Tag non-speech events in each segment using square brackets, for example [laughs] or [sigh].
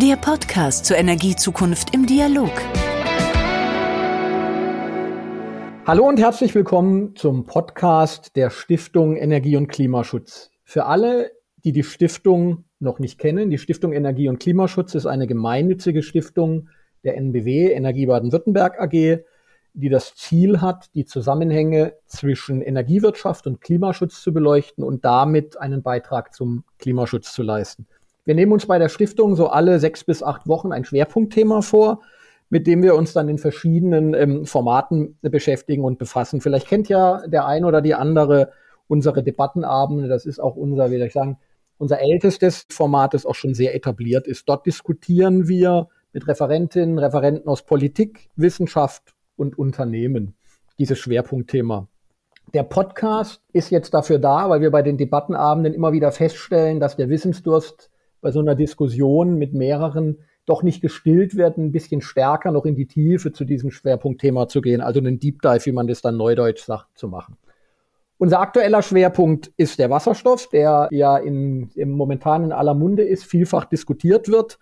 Der Podcast zur Energiezukunft im Dialog. Hallo und herzlich willkommen zum Podcast der Stiftung Energie und Klimaschutz. Für alle, die die Stiftung noch nicht kennen, die Stiftung Energie und Klimaschutz ist eine gemeinnützige Stiftung der NBW Energie Baden-Württemberg AG, die das Ziel hat, die Zusammenhänge zwischen Energiewirtschaft und Klimaschutz zu beleuchten und damit einen Beitrag zum Klimaschutz zu leisten. Wir nehmen uns bei der Stiftung so alle sechs bis acht Wochen ein Schwerpunktthema vor, mit dem wir uns dann in verschiedenen ähm, Formaten beschäftigen und befassen. Vielleicht kennt ja der ein oder die andere unsere Debattenabende. Das ist auch unser, wie soll ich sagen, unser ältestes Format, das auch schon sehr etabliert ist. Dort diskutieren wir mit Referentinnen, Referenten aus Politik, Wissenschaft und Unternehmen, dieses Schwerpunktthema. Der Podcast ist jetzt dafür da, weil wir bei den Debattenabenden immer wieder feststellen, dass der Wissensdurst bei so einer Diskussion mit mehreren doch nicht gestillt wird, ein bisschen stärker noch in die Tiefe zu diesem Schwerpunktthema zu gehen, also einen Deep Dive, wie man das dann neudeutsch sagt, zu machen. Unser aktueller Schwerpunkt ist der Wasserstoff, der ja in, im momentan in aller Munde ist, vielfach diskutiert wird.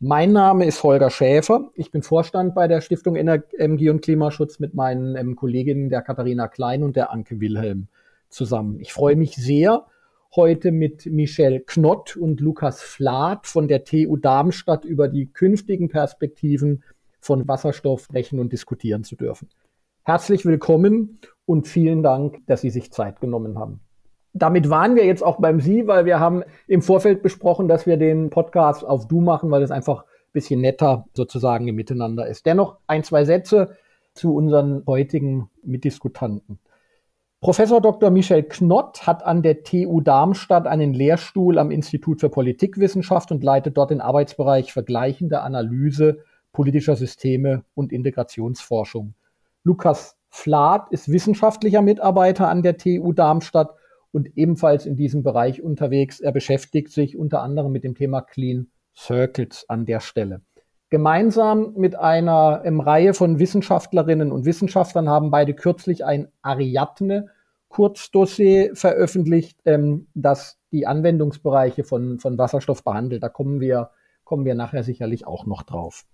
Mein Name ist Holger Schäfer. Ich bin Vorstand bei der Stiftung Energie und Klimaschutz mit meinen ähm, Kolleginnen der Katharina Klein und der Anke Wilhelm zusammen. Ich freue mich sehr, heute mit Michelle Knott und Lukas Flath von der TU Darmstadt über die künftigen Perspektiven von Wasserstoff sprechen und diskutieren zu dürfen. Herzlich willkommen und vielen Dank, dass Sie sich Zeit genommen haben damit waren wir jetzt auch beim Sie, weil wir haben im Vorfeld besprochen, dass wir den Podcast auf Du machen, weil es einfach ein bisschen netter sozusagen im Miteinander ist. Dennoch ein, zwei Sätze zu unseren heutigen Mitdiskutanten. Professor Dr. Michel Knott hat an der TU Darmstadt einen Lehrstuhl am Institut für Politikwissenschaft und leitet dort den Arbeitsbereich vergleichende Analyse politischer Systeme und Integrationsforschung. Lukas Flath ist wissenschaftlicher Mitarbeiter an der TU Darmstadt und ebenfalls in diesem Bereich unterwegs. Er beschäftigt sich unter anderem mit dem Thema Clean Circuits an der Stelle. Gemeinsam mit einer ähm, Reihe von Wissenschaftlerinnen und Wissenschaftlern haben beide kürzlich ein Ariadne Kurzdossier veröffentlicht, ähm, das die Anwendungsbereiche von, von Wasserstoff behandelt. Da kommen wir, kommen wir nachher sicherlich auch noch drauf.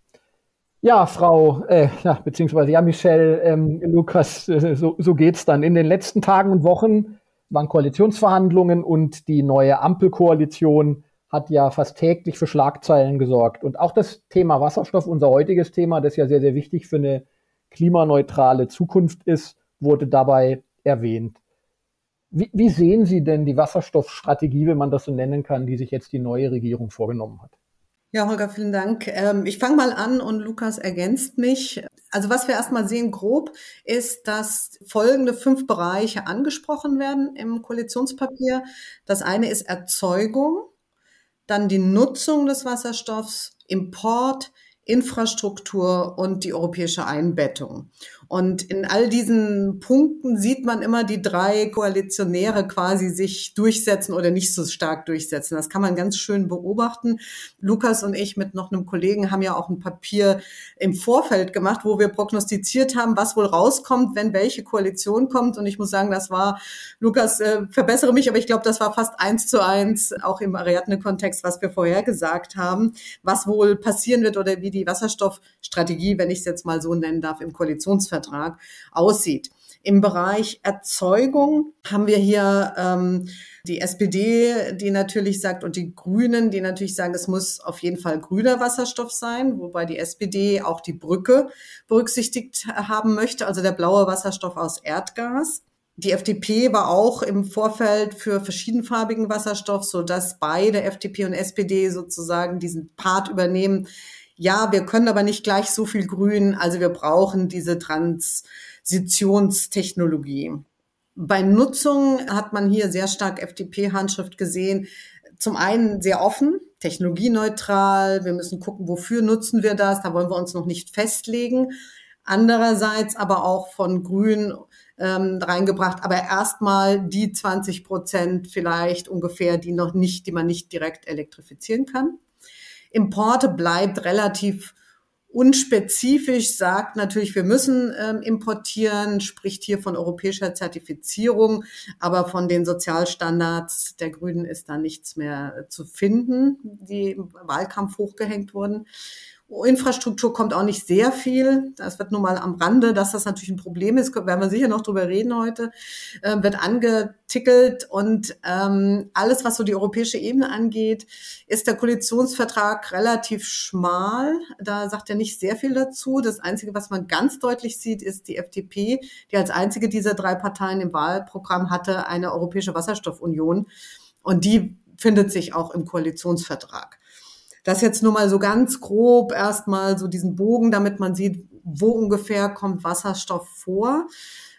Ja, Frau, äh, beziehungsweise ja, Michelle, ähm, Lukas, äh, so, so geht's dann. In den letzten Tagen und Wochen waren Koalitionsverhandlungen und die neue Ampelkoalition hat ja fast täglich für Schlagzeilen gesorgt. Und auch das Thema Wasserstoff, unser heutiges Thema, das ja sehr, sehr wichtig für eine klimaneutrale Zukunft ist, wurde dabei erwähnt. Wie, wie sehen Sie denn die Wasserstoffstrategie, wenn man das so nennen kann, die sich jetzt die neue Regierung vorgenommen hat? Ja, Holger, vielen Dank. Ähm, ich fange mal an und Lukas ergänzt mich. Also was wir erstmal sehen grob, ist, dass folgende fünf Bereiche angesprochen werden im Koalitionspapier. Das eine ist Erzeugung, dann die Nutzung des Wasserstoffs, Import, Infrastruktur und die europäische Einbettung. Und in all diesen Punkten sieht man immer die drei Koalitionäre quasi sich durchsetzen oder nicht so stark durchsetzen. Das kann man ganz schön beobachten. Lukas und ich mit noch einem Kollegen haben ja auch ein Papier im Vorfeld gemacht, wo wir prognostiziert haben, was wohl rauskommt, wenn welche Koalition kommt. Und ich muss sagen, das war, Lukas, äh, verbessere mich, aber ich glaube, das war fast eins zu eins, auch im Ariadne-Kontext, was wir vorher gesagt haben, was wohl passieren wird oder wie die Wasserstoffstrategie, wenn ich es jetzt mal so nennen darf, im Koalitionsvertrag Vertrag aussieht. Im Bereich Erzeugung haben wir hier ähm, die SPD, die natürlich sagt, und die Grünen, die natürlich sagen, es muss auf jeden Fall grüner Wasserstoff sein, wobei die SPD auch die Brücke berücksichtigt haben möchte, also der blaue Wasserstoff aus Erdgas. Die FDP war auch im Vorfeld für verschiedenfarbigen Wasserstoff, so dass beide FDP und SPD sozusagen diesen Part übernehmen, ja, wir können aber nicht gleich so viel grün, also wir brauchen diese Transitionstechnologie. Bei Nutzung hat man hier sehr stark FDP-Handschrift gesehen. Zum einen sehr offen, technologieneutral. Wir müssen gucken, wofür nutzen wir das. Da wollen wir uns noch nicht festlegen. Andererseits aber auch von Grün ähm, reingebracht, aber erstmal die 20 Prozent vielleicht ungefähr, die noch nicht, die man nicht direkt elektrifizieren kann. Importe bleibt relativ unspezifisch sagt natürlich, wir müssen ähm, importieren, spricht hier von europäischer Zertifizierung, aber von den Sozialstandards der Grünen ist da nichts mehr zu finden, die im Wahlkampf hochgehängt wurden. Infrastruktur kommt auch nicht sehr viel. Das wird nur mal am Rande, dass das natürlich ein Problem ist, werden wir sicher noch drüber reden heute, äh, wird angetickelt und ähm, alles, was so die europäische Ebene angeht, ist der Koalitionsvertrag relativ schmal. Da sagt er nicht sehr viel dazu. Das Einzige, was man ganz deutlich sieht, ist die FDP, die als einzige dieser drei Parteien im Wahlprogramm hatte eine europäische Wasserstoffunion und die findet sich auch im Koalitionsvertrag. Das jetzt nur mal so ganz grob erstmal so diesen Bogen, damit man sieht, wo ungefähr kommt Wasserstoff vor.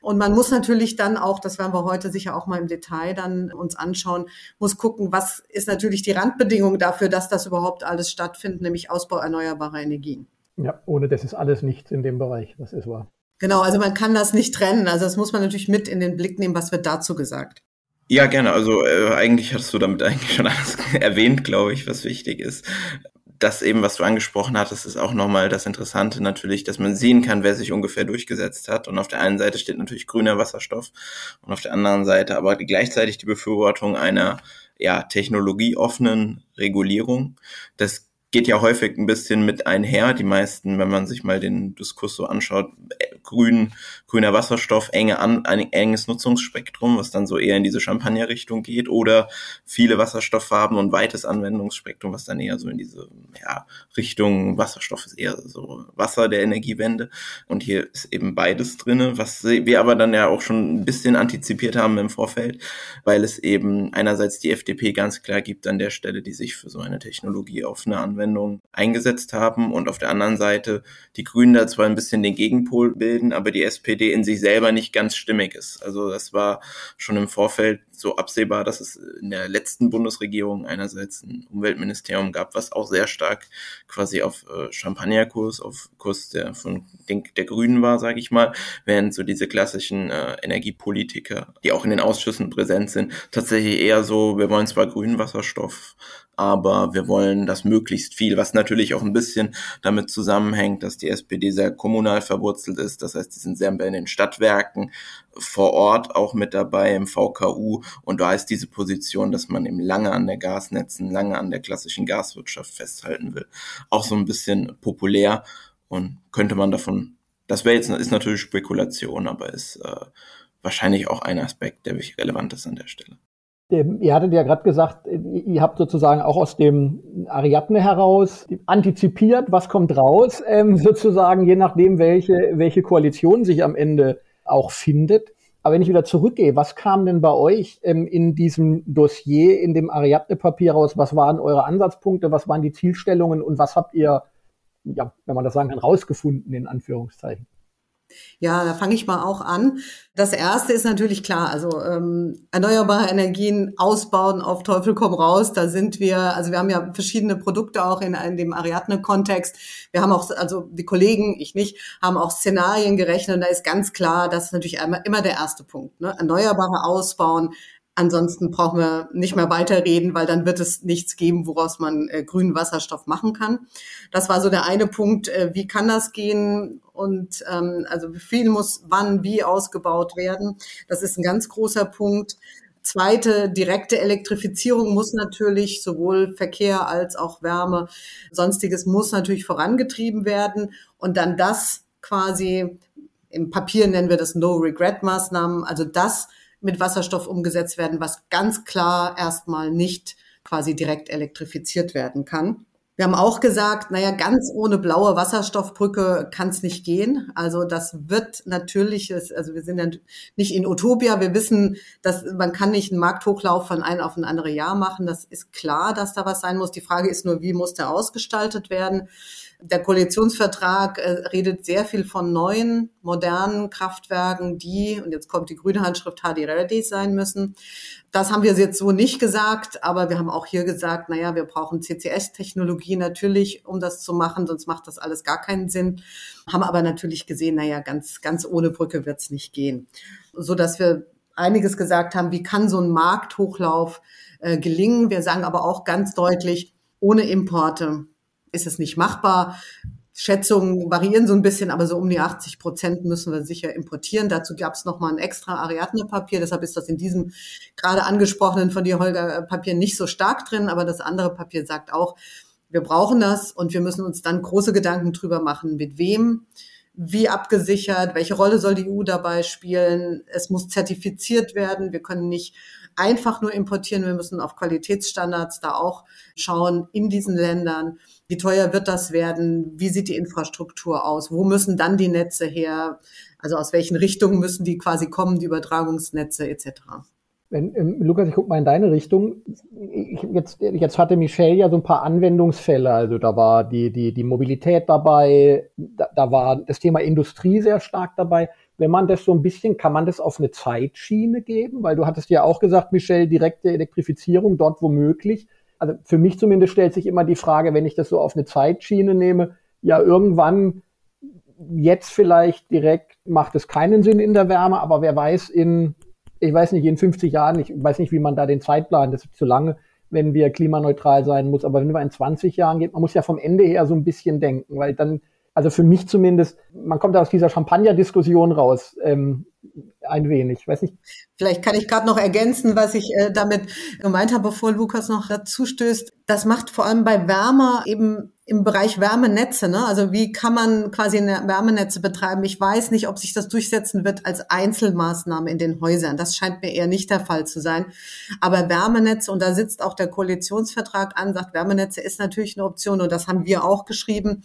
Und man muss natürlich dann auch, das werden wir heute sicher auch mal im Detail dann uns anschauen, muss gucken, was ist natürlich die Randbedingung dafür, dass das überhaupt alles stattfindet, nämlich Ausbau erneuerbarer Energien. Ja, ohne das ist alles nichts in dem Bereich, das ist wahr. Genau, also man kann das nicht trennen. Also das muss man natürlich mit in den Blick nehmen, was wird dazu gesagt. Ja, gerne. Also äh, eigentlich hast du damit [laughs] eigentlich schon alles erwähnt, glaube ich, was wichtig ist. Das eben, was du angesprochen hattest, ist auch nochmal das Interessante natürlich, dass man sehen kann, wer sich ungefähr durchgesetzt hat. Und auf der einen Seite steht natürlich grüner Wasserstoff und auf der anderen Seite aber gleichzeitig die Befürwortung einer ja, technologieoffenen Regulierung. Das geht ja häufig ein bisschen mit einher. Die meisten, wenn man sich mal den Diskurs so anschaut, äh, grün, grüner Wasserstoff, enge an, ein enges Nutzungsspektrum, was dann so eher in diese Champagner-Richtung geht, oder viele Wasserstofffarben und weites Anwendungsspektrum, was dann eher so in diese ja, Richtung Wasserstoff ist eher so Wasser der Energiewende. Und hier ist eben beides drinne, was wir aber dann ja auch schon ein bisschen antizipiert haben im Vorfeld, weil es eben einerseits die FDP ganz klar gibt an der Stelle, die sich für so eine Technologie offene Anwendung Anwendung eingesetzt haben und auf der anderen Seite die Grünen da zwar ein bisschen den Gegenpol bilden, aber die SPD in sich selber nicht ganz stimmig ist. Also das war schon im Vorfeld so absehbar, dass es in der letzten Bundesregierung einerseits ein Umweltministerium gab, was auch sehr stark quasi auf äh, Champagnerkurs, auf Kurs der von den, der Grünen war, sage ich mal, während so diese klassischen äh, Energiepolitiker, die auch in den Ausschüssen präsent sind, tatsächlich eher so, wir wollen zwar grünen Wasserstoff aber wir wollen das möglichst viel, was natürlich auch ein bisschen damit zusammenhängt, dass die SPD sehr kommunal verwurzelt ist. Das heißt, die sind sehr in den Stadtwerken vor Ort auch mit dabei im VKU und da ist diese Position, dass man eben lange an der Gasnetzen, lange an der klassischen Gaswirtschaft festhalten will, auch so ein bisschen populär und könnte man davon, das wäre jetzt ist natürlich Spekulation, aber ist äh, wahrscheinlich auch ein Aspekt, der relevant ist an der Stelle. Ihr hattet ja gerade gesagt, ihr habt sozusagen auch aus dem Ariadne heraus antizipiert, was kommt raus, ähm, sozusagen, je nachdem, welche, welche Koalition sich am Ende auch findet. Aber wenn ich wieder zurückgehe, was kam denn bei euch ähm, in diesem Dossier, in dem Ariadne-Papier raus? Was waren eure Ansatzpunkte? Was waren die Zielstellungen? Und was habt ihr, ja, wenn man das sagen kann, rausgefunden, in Anführungszeichen? Ja, da fange ich mal auch an. Das erste ist natürlich klar, also ähm, erneuerbare Energien ausbauen auf Teufel komm raus. Da sind wir, also wir haben ja verschiedene Produkte auch in, in dem Ariadne-Kontext. Wir haben auch, also die Kollegen, ich nicht, haben auch Szenarien gerechnet und da ist ganz klar, das ist natürlich immer, immer der erste Punkt. Ne? Erneuerbare ausbauen, Ansonsten brauchen wir nicht mehr weiterreden, weil dann wird es nichts geben, woraus man äh, grünen Wasserstoff machen kann. Das war so der eine Punkt. Äh, wie kann das gehen? Und ähm, also wie viel muss wann wie ausgebaut werden? Das ist ein ganz großer Punkt. Zweite, direkte Elektrifizierung muss natürlich sowohl Verkehr als auch Wärme, sonstiges muss natürlich vorangetrieben werden. Und dann das quasi, im Papier nennen wir das No-Regret-Maßnahmen, also das mit Wasserstoff umgesetzt werden, was ganz klar erstmal nicht quasi direkt elektrifiziert werden kann. Wir haben auch gesagt, naja, ganz ohne blaue Wasserstoffbrücke kann es nicht gehen. Also das wird natürlich, also wir sind ja nicht in Utopia. Wir wissen, dass man kann nicht einen Markthochlauf von einem auf ein andere Jahr machen. Das ist klar, dass da was sein muss. Die Frage ist nur, wie muss der ausgestaltet werden? Der Koalitionsvertrag äh, redet sehr viel von neuen, modernen Kraftwerken, die, und jetzt kommt die grüne Handschrift, HD Ready sein müssen. Das haben wir jetzt so nicht gesagt, aber wir haben auch hier gesagt, naja, wir brauchen CCS-Technologie natürlich, um das zu machen, sonst macht das alles gar keinen Sinn. Haben aber natürlich gesehen, naja, ganz, ganz ohne Brücke wird's nicht gehen. So dass wir einiges gesagt haben, wie kann so ein Markthochlauf äh, gelingen. Wir sagen aber auch ganz deutlich, ohne Importe ist es nicht machbar. Schätzungen variieren so ein bisschen, aber so um die 80 Prozent müssen wir sicher importieren. Dazu gab es nochmal ein extra Ariadne-Papier, deshalb ist das in diesem gerade angesprochenen von dir, Holger, Papier nicht so stark drin, aber das andere Papier sagt auch, wir brauchen das und wir müssen uns dann große Gedanken drüber machen, mit wem, wie abgesichert, welche Rolle soll die EU dabei spielen. Es muss zertifiziert werden. Wir können nicht einfach nur importieren. Wir müssen auf Qualitätsstandards da auch schauen in diesen Ländern. Wie teuer wird das werden? Wie sieht die Infrastruktur aus? Wo müssen dann die Netze her? Also aus welchen Richtungen müssen die quasi kommen, die Übertragungsnetze etc. Wenn, ähm, Lukas, ich gucke mal in deine Richtung. Ich, jetzt, jetzt hatte Michelle ja so ein paar Anwendungsfälle. Also da war die, die, die Mobilität dabei, da, da war das Thema Industrie sehr stark dabei. Wenn man das so ein bisschen, kann man das auf eine Zeitschiene geben? Weil du hattest ja auch gesagt, Michelle, direkte Elektrifizierung dort womöglich also für mich zumindest stellt sich immer die Frage, wenn ich das so auf eine Zeitschiene nehme, ja, irgendwann jetzt vielleicht direkt macht es keinen Sinn in der Wärme, aber wer weiß in, ich weiß nicht, in 50 Jahren, ich weiß nicht, wie man da den Zeitplan, das ist zu lange, wenn wir klimaneutral sein muss, aber wenn wir in 20 Jahren geht, man muss ja vom Ende her so ein bisschen denken, weil dann, also für mich zumindest, man kommt aus dieser Champagner-Diskussion raus. Ähm, ein wenig. Weiß nicht. Vielleicht kann ich gerade noch ergänzen, was ich äh, damit gemeint habe, bevor Lukas noch dazu stößt. Das macht vor allem bei Wärmer eben im Bereich Wärmenetze, ne? Also wie kann man quasi eine Wärmenetze betreiben? Ich weiß nicht, ob sich das durchsetzen wird als Einzelmaßnahme in den Häusern. Das scheint mir eher nicht der Fall zu sein. Aber Wärmenetze, und da sitzt auch der Koalitionsvertrag an, sagt, Wärmenetze ist natürlich eine Option und das haben wir auch geschrieben.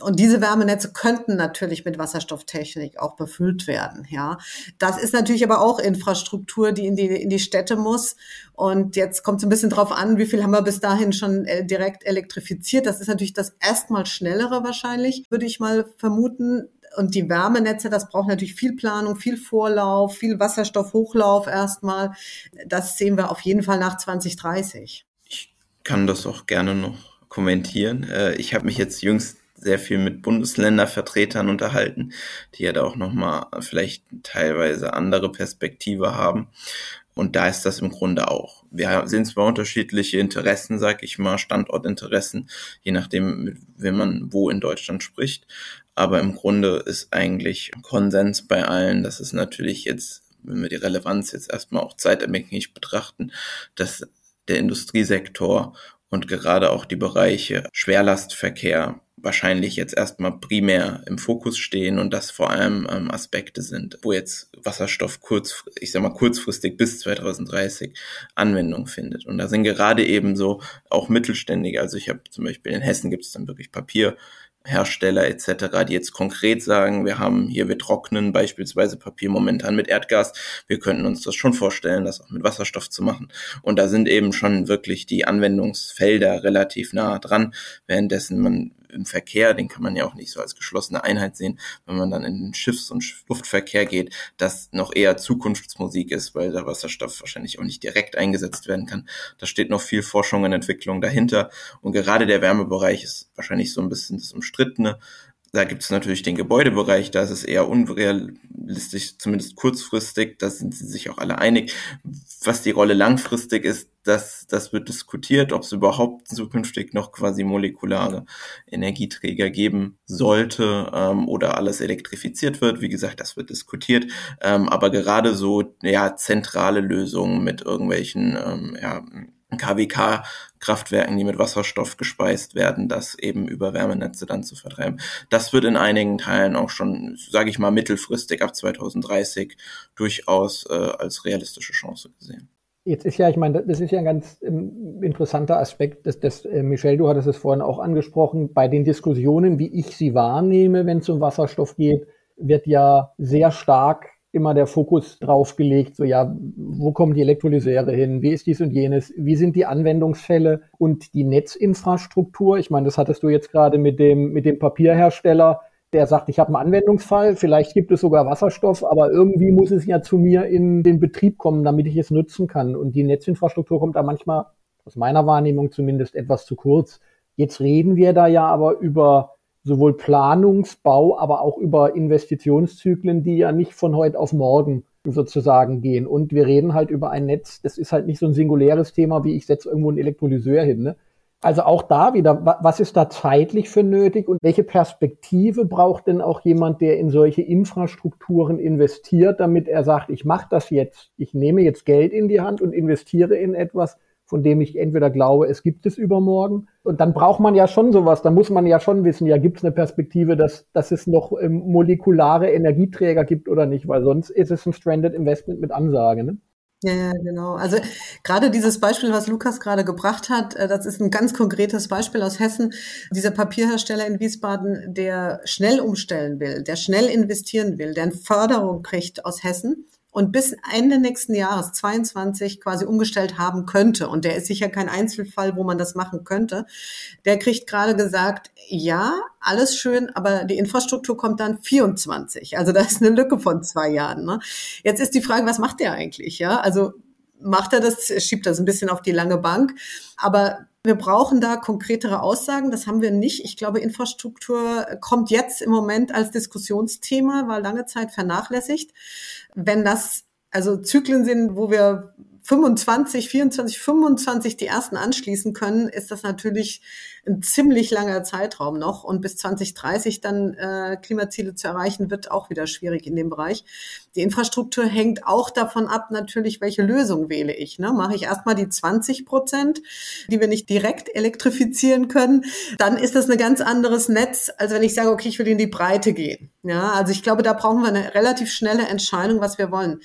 Und diese Wärmenetze könnten natürlich mit Wasserstofftechnik auch befüllt werden, ja. Das ist natürlich aber auch Infrastruktur, die in die, in die Städte muss. Und jetzt kommt es ein bisschen drauf an, wie viel haben wir bis dahin schon äh, direkt elektrifiziert. Das ist natürlich das erstmal schnellere wahrscheinlich, würde ich mal vermuten. Und die Wärmenetze, das braucht natürlich viel Planung, viel Vorlauf, viel Wasserstoffhochlauf erstmal. Das sehen wir auf jeden Fall nach 2030. Ich kann das auch gerne noch kommentieren. Äh, ich habe mich jetzt jüngst sehr viel mit Bundesländervertretern unterhalten, die ja da auch nochmal vielleicht teilweise andere Perspektive haben. Und da ist das im Grunde auch. Wir sehen zwar unterschiedliche Interessen, sag ich mal, Standortinteressen, je nachdem, wenn man wo in Deutschland spricht. Aber im Grunde ist eigentlich Konsens bei allen, dass es natürlich jetzt, wenn wir die Relevanz jetzt erstmal auch zeitabhängig betrachten, dass der Industriesektor und gerade auch die Bereiche Schwerlastverkehr wahrscheinlich jetzt erstmal primär im Fokus stehen und das vor allem ähm, Aspekte sind, wo jetzt Wasserstoff kurz, ich sag mal kurzfristig bis 2030 Anwendung findet. Und da sind gerade eben so auch Mittelständige, also ich habe zum Beispiel in Hessen gibt es dann wirklich Papier, Hersteller etc., die jetzt konkret sagen, wir haben hier, wir trocknen beispielsweise Papier momentan mit Erdgas. Wir könnten uns das schon vorstellen, das auch mit Wasserstoff zu machen. Und da sind eben schon wirklich die Anwendungsfelder relativ nah dran, währenddessen man im Verkehr, den kann man ja auch nicht so als geschlossene Einheit sehen, wenn man dann in den Schiffs- und Luftverkehr geht, das noch eher Zukunftsmusik ist, weil der Wasserstoff wahrscheinlich auch nicht direkt eingesetzt werden kann. Da steht noch viel Forschung und Entwicklung dahinter. Und gerade der Wärmebereich ist wahrscheinlich so ein bisschen das Umstrittene. Da gibt es natürlich den Gebäudebereich, da ist es eher unrealistisch, zumindest kurzfristig, da sind sie sich auch alle einig. Was die Rolle langfristig ist, das, das wird diskutiert, ob es überhaupt zukünftig noch quasi molekulare Energieträger geben sollte ähm, oder alles elektrifiziert wird. Wie gesagt, das wird diskutiert. Ähm, aber gerade so ja zentrale Lösungen mit irgendwelchen ähm, ja, KWK-Kraftwerken, die mit Wasserstoff gespeist werden, das eben über Wärmenetze dann zu vertreiben. Das wird in einigen Teilen auch schon, sage ich mal, mittelfristig ab 2030 durchaus äh, als realistische Chance gesehen. Jetzt ist ja, ich meine, das ist ja ein ganz ähm, interessanter Aspekt, dass das, äh, Michelle, du hattest es vorhin auch angesprochen, bei den Diskussionen, wie ich sie wahrnehme, wenn es um Wasserstoff geht, wird ja sehr stark immer der Fokus drauf gelegt, so ja, wo kommen die Elektrolyseure hin, wie ist dies und jenes, wie sind die Anwendungsfälle und die Netzinfrastruktur. Ich meine, das hattest du jetzt gerade mit dem, mit dem Papierhersteller, der sagt, ich habe einen Anwendungsfall, vielleicht gibt es sogar Wasserstoff, aber irgendwie muss es ja zu mir in den Betrieb kommen, damit ich es nutzen kann. Und die Netzinfrastruktur kommt da manchmal, aus meiner Wahrnehmung zumindest, etwas zu kurz. Jetzt reden wir da ja aber über sowohl Planungsbau, aber auch über Investitionszyklen, die ja nicht von heute auf morgen sozusagen gehen. Und wir reden halt über ein Netz, das ist halt nicht so ein singuläres Thema, wie ich setze irgendwo einen Elektrolyseur hin. Ne? Also auch da wieder, was ist da zeitlich für nötig und welche Perspektive braucht denn auch jemand, der in solche Infrastrukturen investiert, damit er sagt, ich mache das jetzt, ich nehme jetzt Geld in die Hand und investiere in etwas, von dem ich entweder glaube, es gibt es übermorgen. Und dann braucht man ja schon sowas, da muss man ja schon wissen, ja, gibt es eine Perspektive, dass, dass es noch ähm, molekulare Energieträger gibt oder nicht, weil sonst ist es ein Stranded Investment mit Ansage. Ne? Ja, ja, genau. Also gerade dieses Beispiel, was Lukas gerade gebracht hat, äh, das ist ein ganz konkretes Beispiel aus Hessen. Dieser Papierhersteller in Wiesbaden, der schnell umstellen will, der schnell investieren will, der eine Förderung kriegt aus Hessen und bis Ende nächsten Jahres 22 quasi umgestellt haben könnte. Und der ist sicher kein Einzelfall, wo man das machen könnte. Der kriegt gerade gesagt, ja, alles schön, aber die Infrastruktur kommt dann 24. Also da ist eine Lücke von zwei Jahren. Ne? Jetzt ist die Frage, was macht der eigentlich? Ja, also macht er das, schiebt das ein bisschen auf die lange Bank. Aber wir brauchen da konkretere Aussagen. Das haben wir nicht. Ich glaube, Infrastruktur kommt jetzt im Moment als Diskussionsthema, war lange Zeit vernachlässigt. Wenn das also Zyklen sind, wo wir 25, 24, 25 die ersten anschließen können, ist das natürlich ein ziemlich langer Zeitraum noch. Und bis 2030 dann äh, Klimaziele zu erreichen, wird auch wieder schwierig in dem Bereich. Die Infrastruktur hängt auch davon ab, natürlich, welche Lösung wähle ich. Ne? Mache ich erstmal die 20 Prozent, die wir nicht direkt elektrifizieren können, dann ist das ein ganz anderes Netz, als wenn ich sage, okay, ich will in die Breite gehen. Ja, also ich glaube, da brauchen wir eine relativ schnelle Entscheidung, was wir wollen.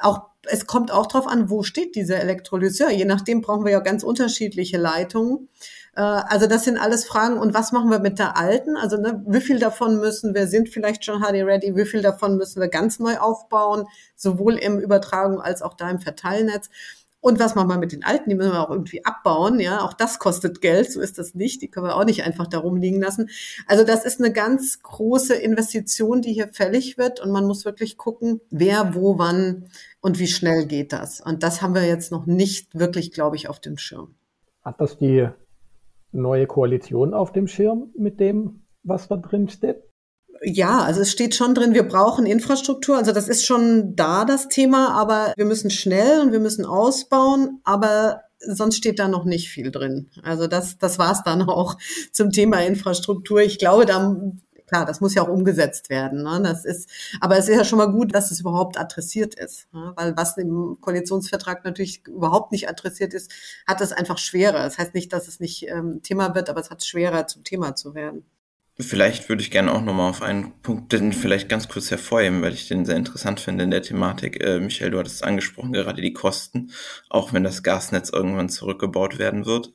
Auch es kommt auch darauf an, wo steht dieser Elektrolyseur. Je nachdem brauchen wir ja ganz unterschiedliche Leitungen. Äh, also das sind alles Fragen. Und was machen wir mit der alten? Also ne, wie viel davon müssen wir, sind vielleicht schon HD ready, wie viel davon müssen wir ganz neu aufbauen, sowohl im Übertragung als auch da im Verteilnetz? Und was machen wir mit den alten? Die müssen wir auch irgendwie abbauen. Ja, auch das kostet Geld. So ist das nicht. Die können wir auch nicht einfach darum liegen lassen. Also das ist eine ganz große Investition, die hier fällig wird. Und man muss wirklich gucken, wer, wo, wann und wie schnell geht das. Und das haben wir jetzt noch nicht wirklich, glaube ich, auf dem Schirm. Hat das die neue Koalition auf dem Schirm mit dem, was da drin steht? Ja, also es steht schon drin, wir brauchen Infrastruktur. Also das ist schon da das Thema, aber wir müssen schnell und wir müssen ausbauen, aber sonst steht da noch nicht viel drin. Also das, das war es dann auch [laughs] zum Thema Infrastruktur. Ich glaube, da klar, das muss ja auch umgesetzt werden. Ne? Das ist, aber es ist ja schon mal gut, dass es überhaupt adressiert ist, ne? weil was im Koalitionsvertrag natürlich überhaupt nicht adressiert ist, hat es einfach schwerer. Das heißt nicht, dass es nicht ähm, Thema wird, aber es hat schwerer zum Thema zu werden. Vielleicht würde ich gerne auch nochmal auf einen Punkt den vielleicht ganz kurz hervorheben, weil ich den sehr interessant finde in der Thematik. Äh, Michael, du hattest es angesprochen, gerade die Kosten, auch wenn das Gasnetz irgendwann zurückgebaut werden wird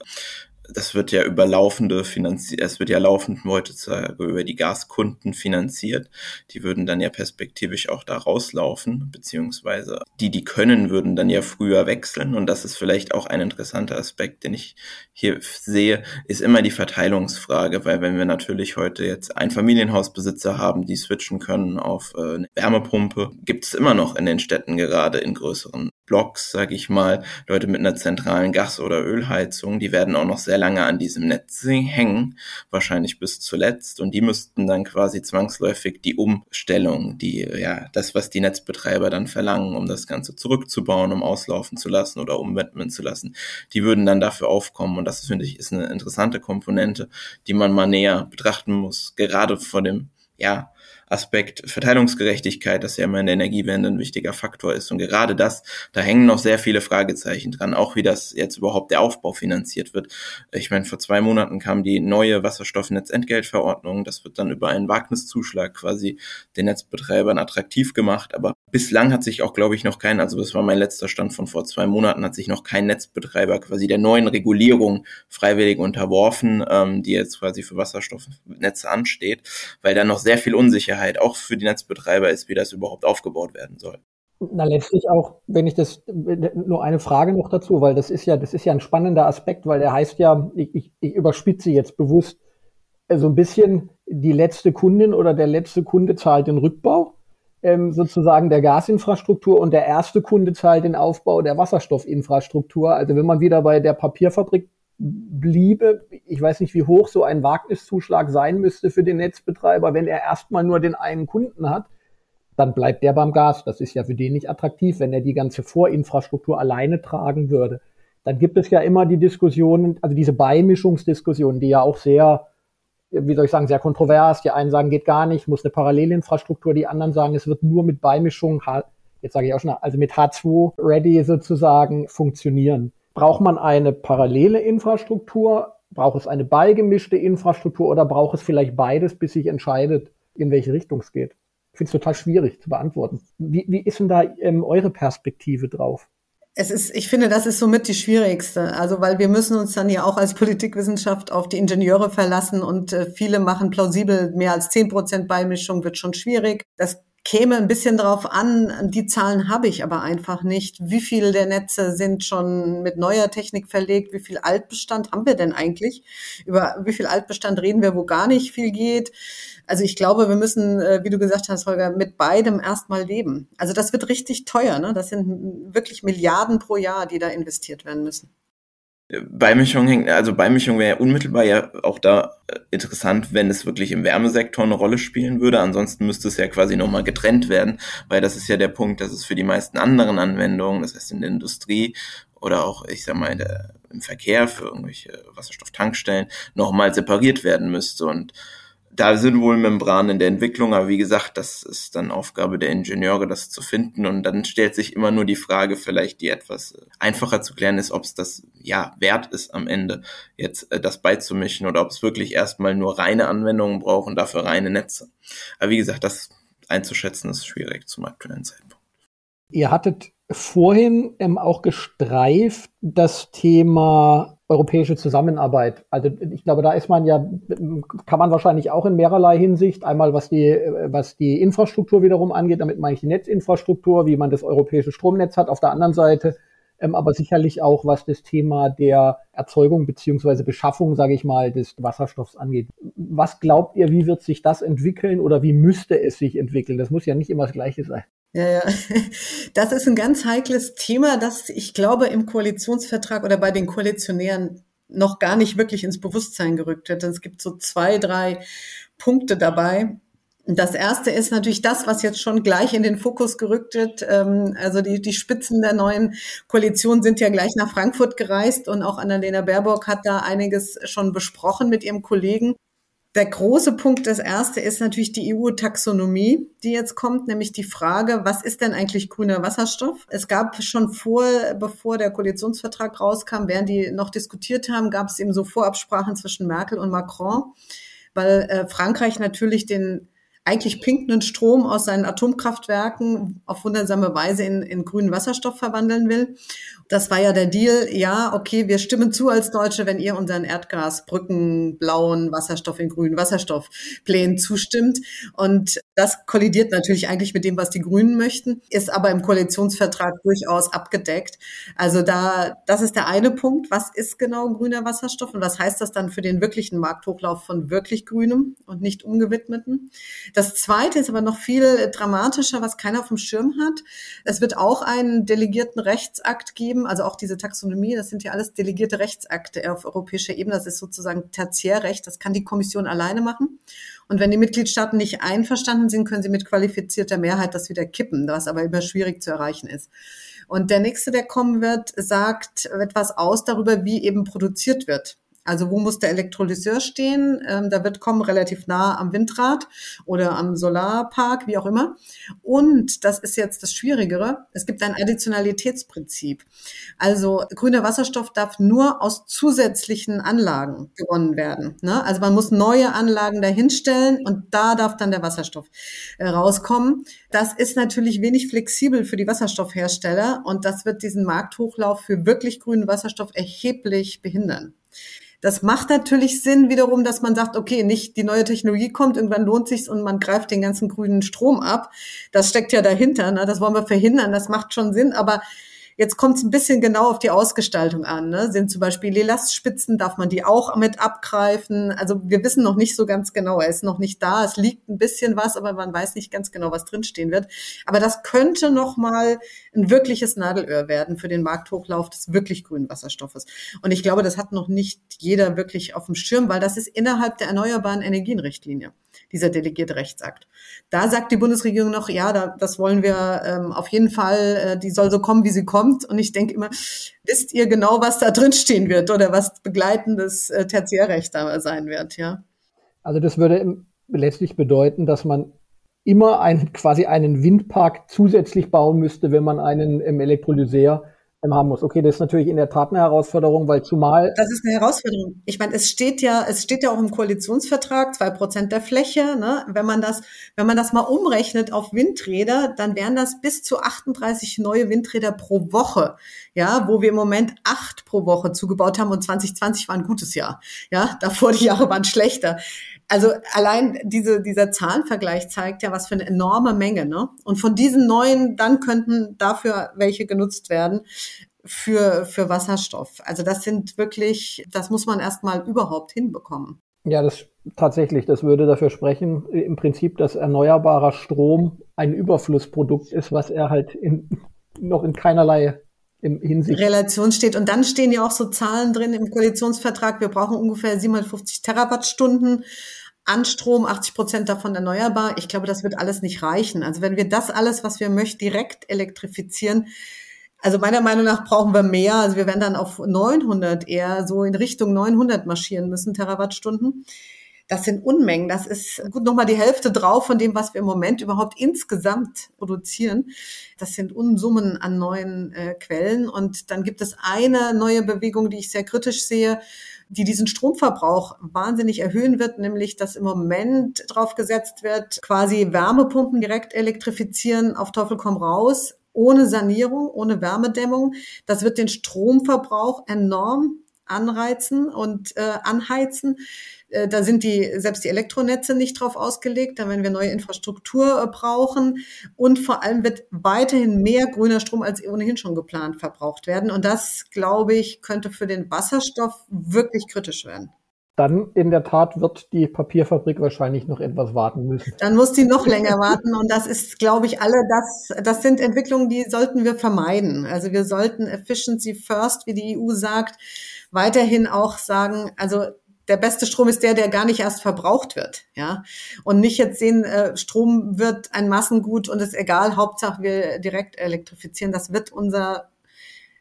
das wird ja über laufende finanziert, es wird ja laufend heutzutage über die Gaskunden finanziert. Die würden dann ja perspektivisch auch da rauslaufen, beziehungsweise die, die können, würden dann ja früher wechseln. Und das ist vielleicht auch ein interessanter Aspekt, den ich hier sehe, ist immer die Verteilungsfrage, weil wenn wir natürlich heute jetzt ein Familienhausbesitzer haben, die switchen können auf äh, eine Wärmepumpe, gibt es immer noch in den Städten gerade in größeren Blocks, sage ich mal, Leute mit einer zentralen Gas- oder Ölheizung, die werden auch noch sehr lange an diesem Netz hängen, wahrscheinlich bis zuletzt. Und die müssten dann quasi zwangsläufig die Umstellung, die, ja, das, was die Netzbetreiber dann verlangen, um das Ganze zurückzubauen, um auslaufen zu lassen oder umwidmen zu lassen, die würden dann dafür aufkommen. Und das, finde ich, ist eine interessante Komponente, die man mal näher betrachten muss, gerade vor dem, ja, Aspekt Verteilungsgerechtigkeit, das ja immer in der Energiewende ein wichtiger Faktor ist. Und gerade das, da hängen noch sehr viele Fragezeichen dran, auch wie das jetzt überhaupt der Aufbau finanziert wird. Ich meine, vor zwei Monaten kam die neue Wasserstoffnetzentgeltverordnung. Das wird dann über einen Wagniszuschlag quasi den Netzbetreibern attraktiv gemacht. Aber bislang hat sich auch, glaube ich, noch kein, also das war mein letzter Stand von vor zwei Monaten, hat sich noch kein Netzbetreiber quasi der neuen Regulierung freiwillig unterworfen, ähm, die jetzt quasi für Wasserstoffnetze ansteht, weil da noch sehr viel Unsicherheit auch für die Netzbetreiber ist, wie das überhaupt aufgebaut werden soll. Na, letztlich auch, wenn ich das, nur eine Frage noch dazu, weil das ist ja, das ist ja ein spannender Aspekt, weil der heißt ja, ich, ich, ich überspitze jetzt bewusst, äh, so ein bisschen die letzte Kundin oder der letzte Kunde zahlt den Rückbau ähm, sozusagen der Gasinfrastruktur und der erste Kunde zahlt den Aufbau der Wasserstoffinfrastruktur. Also wenn man wieder bei der Papierfabrik bliebe, ich weiß nicht, wie hoch so ein Wagniszuschlag sein müsste für den Netzbetreiber, wenn er erstmal nur den einen Kunden hat, dann bleibt der beim Gas. Das ist ja für den nicht attraktiv, wenn er die ganze Vorinfrastruktur alleine tragen würde. dann gibt es ja immer die Diskussionen, also diese Beimischungsdiskussionen, die ja auch sehr, wie soll ich sagen, sehr kontrovers. Die einen sagen, geht gar nicht, muss eine Parallelinfrastruktur, die anderen sagen, es wird nur mit Beimischung, jetzt sage ich auch schon, also mit H2-Ready sozusagen funktionieren. Braucht man eine parallele Infrastruktur? Braucht es eine beigemischte Infrastruktur oder braucht es vielleicht beides, bis sich entscheidet, in welche Richtung es geht? Ich finde es total schwierig zu beantworten. Wie, wie ist denn da ähm, eure Perspektive drauf? Es ist, ich finde, das ist somit die schwierigste. Also, weil wir müssen uns dann ja auch als Politikwissenschaft auf die Ingenieure verlassen und äh, viele machen plausibel, mehr als zehn Prozent Beimischung wird schon schwierig. Das käme ein bisschen drauf an, die Zahlen habe ich aber einfach nicht. Wie viele der Netze sind schon mit neuer Technik verlegt? Wie viel Altbestand haben wir denn eigentlich? Über wie viel Altbestand reden wir, wo gar nicht viel geht? Also ich glaube, wir müssen, äh, wie du gesagt hast, Holger, mit beidem erstmal leben. Also das wird richtig teuer. Ne? Das sind wirklich Milliarden pro Jahr, die da investiert werden müssen. Beimischung hängt, also Beimischung wäre ja unmittelbar ja auch da äh, interessant, wenn es wirklich im Wärmesektor eine Rolle spielen würde. Ansonsten müsste es ja quasi nochmal getrennt werden, weil das ist ja der Punkt, dass es für die meisten anderen Anwendungen, das heißt in der Industrie oder auch, ich sag mal, der, im Verkehr für irgendwelche Wasserstofftankstellen, nochmal separiert werden müsste. Und da sind wohl Membranen in der Entwicklung, aber wie gesagt, das ist dann Aufgabe der Ingenieure, das zu finden. Und dann stellt sich immer nur die Frage, vielleicht die etwas einfacher zu klären ist, ob es das ja wert ist am Ende, jetzt äh, das beizumischen oder ob es wirklich erstmal nur reine Anwendungen braucht und dafür reine Netze. Aber wie gesagt, das einzuschätzen ist schwierig zum aktuellen Zeitpunkt. Ihr hattet vorhin ähm, auch gestreift das Thema europäische Zusammenarbeit. Also ich glaube, da ist man ja, kann man wahrscheinlich auch in mehrerlei Hinsicht. Einmal was die, was die Infrastruktur wiederum angeht, damit meine ich die Netzinfrastruktur, wie man das europäische Stromnetz hat. Auf der anderen Seite ähm, aber sicherlich auch was das Thema der Erzeugung beziehungsweise Beschaffung, sage ich mal, des Wasserstoffs angeht. Was glaubt ihr, wie wird sich das entwickeln oder wie müsste es sich entwickeln? Das muss ja nicht immer das Gleiche sein. Ja, ja. [laughs] Das ist ein ganz heikles Thema, das ich glaube im Koalitionsvertrag oder bei den Koalitionären noch gar nicht wirklich ins Bewusstsein gerückt wird. Es gibt so zwei, drei Punkte dabei. Das erste ist natürlich das, was jetzt schon gleich in den Fokus gerückt wird. Ähm, also die, die Spitzen der neuen Koalition sind ja gleich nach Frankfurt gereist und auch Annalena Baerbock hat da einiges schon besprochen mit ihrem Kollegen. Der große Punkt, das erste ist natürlich die EU-Taxonomie, die jetzt kommt, nämlich die Frage, was ist denn eigentlich grüner Wasserstoff? Es gab schon vor, bevor der Koalitionsvertrag rauskam, während die noch diskutiert haben, gab es eben so Vorabsprachen zwischen Merkel und Macron, weil äh, Frankreich natürlich den eigentlich pinkenden Strom aus seinen Atomkraftwerken auf wundersame Weise in, in grünen Wasserstoff verwandeln will. Das war ja der Deal. Ja, okay, wir stimmen zu als Deutsche, wenn ihr unseren Erdgasbrücken blauen Wasserstoff in grünen Wasserstoffplänen zustimmt. Und das kollidiert natürlich eigentlich mit dem, was die Grünen möchten, ist aber im Koalitionsvertrag durchaus abgedeckt. Also da, das ist der eine Punkt. Was ist genau grüner Wasserstoff und was heißt das dann für den wirklichen Markthochlauf von wirklich grünem und nicht umgewidmeten? Das zweite ist aber noch viel dramatischer, was keiner auf dem Schirm hat. Es wird auch einen delegierten Rechtsakt geben, also auch diese Taxonomie, das sind ja alles delegierte Rechtsakte auf europäischer Ebene. Das ist sozusagen Tertiärrecht. Das kann die Kommission alleine machen. Und wenn die Mitgliedstaaten nicht einverstanden sind, können sie mit qualifizierter Mehrheit das wieder kippen, was aber immer schwierig zu erreichen ist. Und der nächste, der kommen wird, sagt etwas aus darüber, wie eben produziert wird. Also wo muss der Elektrolyseur stehen? Ähm, da wird kommen relativ nah am Windrad oder am Solarpark, wie auch immer. Und das ist jetzt das Schwierigere. Es gibt ein Additionalitätsprinzip. Also grüner Wasserstoff darf nur aus zusätzlichen Anlagen gewonnen werden. Ne? Also man muss neue Anlagen dahinstellen und da darf dann der Wasserstoff äh, rauskommen. Das ist natürlich wenig flexibel für die Wasserstoffhersteller und das wird diesen Markthochlauf für wirklich grünen Wasserstoff erheblich behindern. Das macht natürlich Sinn wiederum, dass man sagt, okay, nicht die neue Technologie kommt, irgendwann lohnt sich's und man greift den ganzen grünen Strom ab. Das steckt ja dahinter, ne? das wollen wir verhindern, das macht schon Sinn, aber Jetzt kommt es ein bisschen genau auf die Ausgestaltung an. Ne? Sind zum Beispiel Elastspitzen, darf man die auch mit abgreifen? Also wir wissen noch nicht so ganz genau. Er ist noch nicht da. Es liegt ein bisschen was, aber man weiß nicht ganz genau, was drinstehen wird. Aber das könnte noch mal ein wirkliches Nadelöhr werden für den Markthochlauf des wirklich grünen Wasserstoffes. Und ich glaube, das hat noch nicht jeder wirklich auf dem Schirm, weil das ist innerhalb der erneuerbaren Energienrichtlinie. Dieser delegierte Rechtsakt. Da sagt die Bundesregierung noch, ja, da, das wollen wir ähm, auf jeden Fall, äh, die soll so kommen, wie sie kommt. Und ich denke immer, wisst ihr genau, was da drin stehen wird oder was begleitendes äh, Tertiärrecht da sein wird, ja? Also das würde letztlich bedeuten, dass man immer einen, quasi einen Windpark zusätzlich bauen müsste, wenn man einen im Elektrolyseur haben muss. Okay, das ist natürlich in der Tat eine Herausforderung, weil zumal. Das ist eine Herausforderung. Ich meine, es steht ja, es steht ja auch im Koalitionsvertrag, zwei Prozent der Fläche, ne? Wenn man das, wenn man das mal umrechnet auf Windräder, dann wären das bis zu 38 neue Windräder pro Woche. Ja, wo wir im Moment acht pro Woche zugebaut haben und 2020 war ein gutes Jahr. Ja, davor die Jahre waren schlechter. Also allein diese, dieser Zahlenvergleich zeigt ja, was für eine enorme Menge. Ne? Und von diesen neuen, dann könnten dafür welche genutzt werden für, für Wasserstoff. Also das sind wirklich, das muss man erstmal überhaupt hinbekommen. Ja, das tatsächlich, das würde dafür sprechen, im Prinzip, dass erneuerbarer Strom ein Überflussprodukt ist, was er halt in, noch in keinerlei im Hinsicht. Relation steht. Und dann stehen ja auch so Zahlen drin im Koalitionsvertrag. Wir brauchen ungefähr 750 Terawattstunden an Strom, 80 Prozent davon erneuerbar. Ich glaube, das wird alles nicht reichen. Also wenn wir das alles, was wir möchten, direkt elektrifizieren, also meiner Meinung nach brauchen wir mehr. Also wir werden dann auf 900 eher so in Richtung 900 marschieren müssen, Terawattstunden. Das sind Unmengen. Das ist gut nochmal die Hälfte drauf von dem, was wir im Moment überhaupt insgesamt produzieren. Das sind Unsummen an neuen äh, Quellen. Und dann gibt es eine neue Bewegung, die ich sehr kritisch sehe die diesen Stromverbrauch wahnsinnig erhöhen wird, nämlich dass im Moment drauf gesetzt wird, quasi Wärmepumpen direkt elektrifizieren, auf Teufel komm raus, ohne Sanierung, ohne Wärmedämmung. Das wird den Stromverbrauch enorm anreizen und äh, anheizen. Äh, da sind die, selbst die Elektronetze nicht drauf ausgelegt. Da werden wir neue Infrastruktur äh, brauchen. Und vor allem wird weiterhin mehr grüner Strom als ohnehin schon geplant verbraucht werden. Und das, glaube ich, könnte für den Wasserstoff wirklich kritisch werden. Dann in der Tat wird die Papierfabrik wahrscheinlich noch etwas warten müssen. Dann muss die noch länger warten. Und das ist, glaube ich, alle das, das sind Entwicklungen, die sollten wir vermeiden. Also wir sollten Efficiency First, wie die EU sagt, weiterhin auch sagen, also der beste Strom ist der, der gar nicht erst verbraucht wird, ja. Und nicht jetzt sehen, äh, Strom wird ein Massengut und ist egal, Hauptsache wir direkt elektrifizieren. Das wird unser,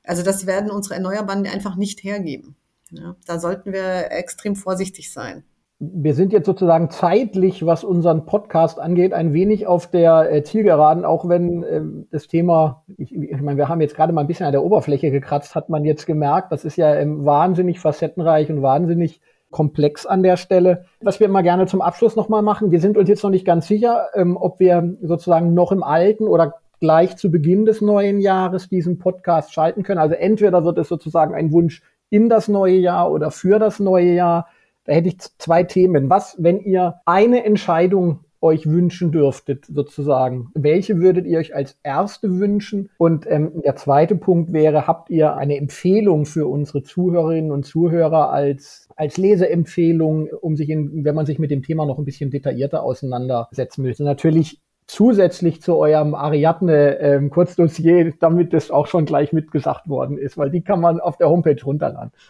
also das werden unsere Erneuerbaren einfach nicht hergeben. Ja. Da sollten wir extrem vorsichtig sein. Wir sind jetzt sozusagen zeitlich, was unseren Podcast angeht, ein wenig auf der äh, Zielgeraden, auch wenn äh, das Thema, ich, ich meine, wir haben jetzt gerade mal ein bisschen an der Oberfläche gekratzt, hat man jetzt gemerkt, das ist ja ähm, wahnsinnig facettenreich und wahnsinnig komplex an der Stelle. Was wir immer gerne zum Abschluss nochmal machen, wir sind uns jetzt noch nicht ganz sicher, ähm, ob wir sozusagen noch im alten oder gleich zu Beginn des neuen Jahres diesen Podcast schalten können. Also entweder wird es sozusagen ein Wunsch in das neue Jahr oder für das neue Jahr. Da hätte ich zwei Themen. Was, wenn ihr eine Entscheidung euch wünschen dürftet, sozusagen. Welche würdet ihr euch als erste wünschen? Und ähm, der zweite Punkt wäre, habt ihr eine Empfehlung für unsere Zuhörerinnen und Zuhörer als, als Leseempfehlung, um sich in, wenn man sich mit dem Thema noch ein bisschen detaillierter auseinandersetzen möchte? Natürlich zusätzlich zu eurem Ariadne-Kurzdossier, ähm, damit das auch schon gleich mitgesagt worden ist, weil die kann man auf der Homepage runterladen. [laughs]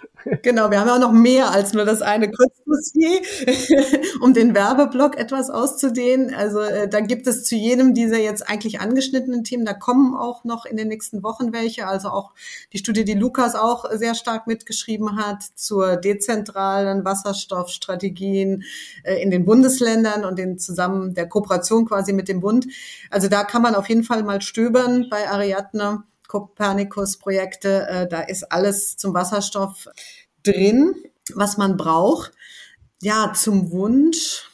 Genau, wir haben ja auch noch mehr als nur das eine Kurzdossier, [laughs] um den Werbeblock etwas auszudehnen. Also äh, da gibt es zu jedem dieser jetzt eigentlich angeschnittenen Themen, da kommen auch noch in den nächsten Wochen welche, also auch die Studie, die Lukas auch sehr stark mitgeschrieben hat zur dezentralen Wasserstoffstrategien äh, in den Bundesländern und den zusammen der Kooperation quasi mit dem Bund Bund. Also da kann man auf jeden Fall mal stöbern bei Ariadne, Copernicus-Projekte. Äh, da ist alles zum Wasserstoff drin, was man braucht. Ja, zum Wunsch.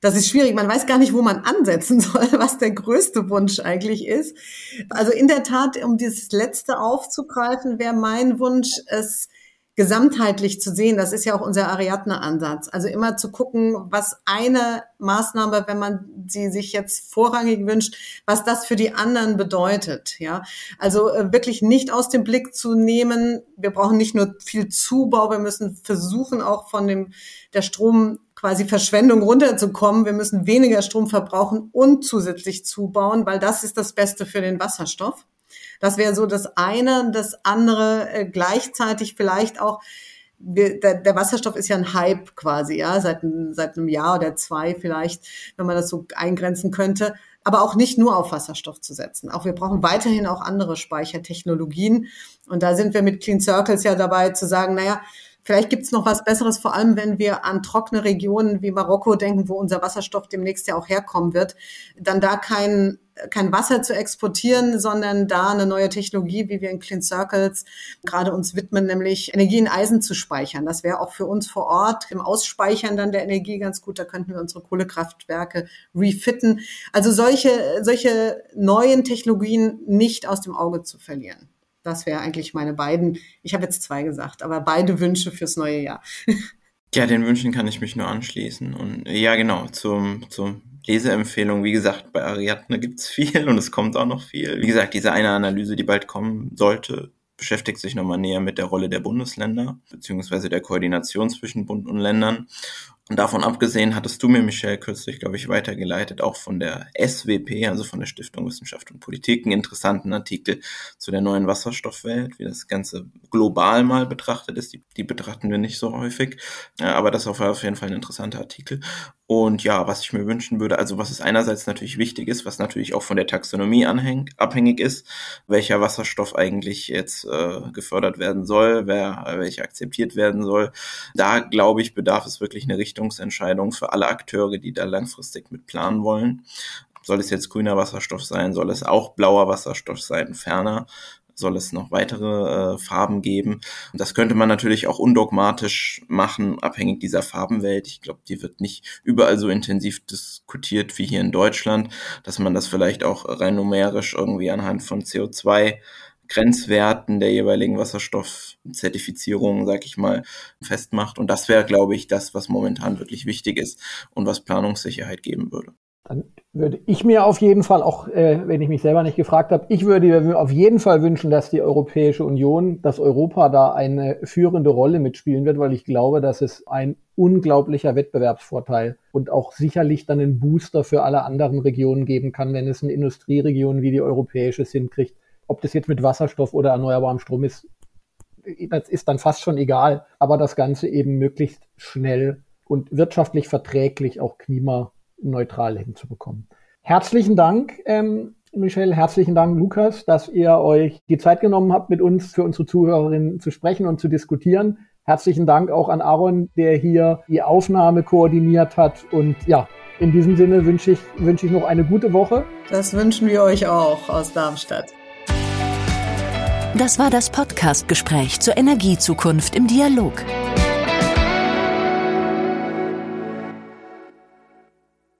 Das ist schwierig. Man weiß gar nicht, wo man ansetzen [laughs] soll, was der größte Wunsch eigentlich ist. Also in der Tat, um dieses letzte aufzugreifen, wäre mein Wunsch, es gesamtheitlich zu sehen. Das ist ja auch unser Ariadne-Ansatz. Also immer zu gucken, was eine Maßnahme, wenn man sie sich jetzt vorrangig wünscht, was das für die anderen bedeutet. Ja, also äh, wirklich nicht aus dem Blick zu nehmen. Wir brauchen nicht nur viel Zubau, wir müssen versuchen auch von dem der Strom quasi Verschwendung runterzukommen. Wir müssen weniger Strom verbrauchen und zusätzlich zubauen, weil das ist das Beste für den Wasserstoff. Das wäre so das eine. Das andere äh, gleichzeitig vielleicht auch der, der Wasserstoff ist ja ein Hype quasi, ja, seit, seit einem Jahr oder zwei vielleicht, wenn man das so eingrenzen könnte. Aber auch nicht nur auf Wasserstoff zu setzen. Auch wir brauchen weiterhin auch andere Speichertechnologien. Und da sind wir mit Clean Circles ja dabei zu sagen, naja, Vielleicht gibt es noch was Besseres, vor allem wenn wir an trockene Regionen wie Marokko denken, wo unser Wasserstoff demnächst ja auch herkommen wird, dann da kein, kein Wasser zu exportieren, sondern da eine neue Technologie, wie wir in Clean Circles gerade uns widmen, nämlich Energie in Eisen zu speichern. Das wäre auch für uns vor Ort im Ausspeichern dann der Energie ganz gut. Da könnten wir unsere Kohlekraftwerke refitten. Also solche, solche neuen Technologien nicht aus dem Auge zu verlieren. Das wäre eigentlich meine beiden, ich habe jetzt zwei gesagt, aber beide Wünsche fürs neue Jahr. [laughs] Ja, den Wünschen kann ich mich nur anschließen. Und ja, genau, zum, zum Leseempfehlung, wie gesagt, bei Ariadne gibt's viel und es kommt auch noch viel. Wie gesagt, diese eine Analyse, die bald kommen sollte, beschäftigt sich nochmal näher mit der Rolle der Bundesländer, beziehungsweise der Koordination zwischen Bund und Ländern. Und davon abgesehen hattest du mir, Michelle, kürzlich, glaube ich, weitergeleitet, auch von der SWP, also von der Stiftung Wissenschaft und Politik, einen interessanten Artikel zu der neuen Wasserstoffwelt, wie das Ganze global mal betrachtet ist. Die, die betrachten wir nicht so häufig, aber das war auf jeden Fall ein interessanter Artikel. Und ja, was ich mir wünschen würde, also was es einerseits natürlich wichtig ist, was natürlich auch von der Taxonomie anhäng, abhängig ist, welcher Wasserstoff eigentlich jetzt äh, gefördert werden soll, wer welcher akzeptiert werden soll. Da glaube ich, bedarf es wirklich eine Richtungsentscheidung für alle Akteure, die da langfristig mit planen wollen. Soll es jetzt grüner Wasserstoff sein? Soll es auch blauer Wasserstoff sein? Ferner soll es noch weitere äh, Farben geben. Und das könnte man natürlich auch undogmatisch machen, abhängig dieser Farbenwelt. Ich glaube, die wird nicht überall so intensiv diskutiert wie hier in Deutschland, dass man das vielleicht auch rein numerisch irgendwie anhand von CO2 Grenzwerten der jeweiligen Wasserstoffzertifizierung, sag ich mal, festmacht. Und das wäre, glaube ich, das, was momentan wirklich wichtig ist und was Planungssicherheit geben würde. Dann würde ich mir auf jeden Fall, auch äh, wenn ich mich selber nicht gefragt habe, ich würde mir auf jeden Fall wünschen, dass die Europäische Union, dass Europa da eine führende Rolle mitspielen wird, weil ich glaube, dass es ein unglaublicher Wettbewerbsvorteil und auch sicherlich dann einen Booster für alle anderen Regionen geben kann, wenn es eine Industrieregion wie die europäische sind, kriegt. Ob das jetzt mit Wasserstoff oder erneuerbarem Strom ist, das ist dann fast schon egal. Aber das Ganze eben möglichst schnell und wirtschaftlich verträglich auch klima neutral hinzubekommen. Herzlichen Dank, ähm, Michelle, herzlichen Dank, Lukas, dass ihr euch die Zeit genommen habt, mit uns für unsere Zuhörerinnen zu sprechen und zu diskutieren. Herzlichen Dank auch an Aaron, der hier die Aufnahme koordiniert hat. Und ja, in diesem Sinne wünsche ich, wünsche ich noch eine gute Woche. Das wünschen wir euch auch aus Darmstadt. Das war das Podcast-Gespräch zur Energiezukunft im Dialog.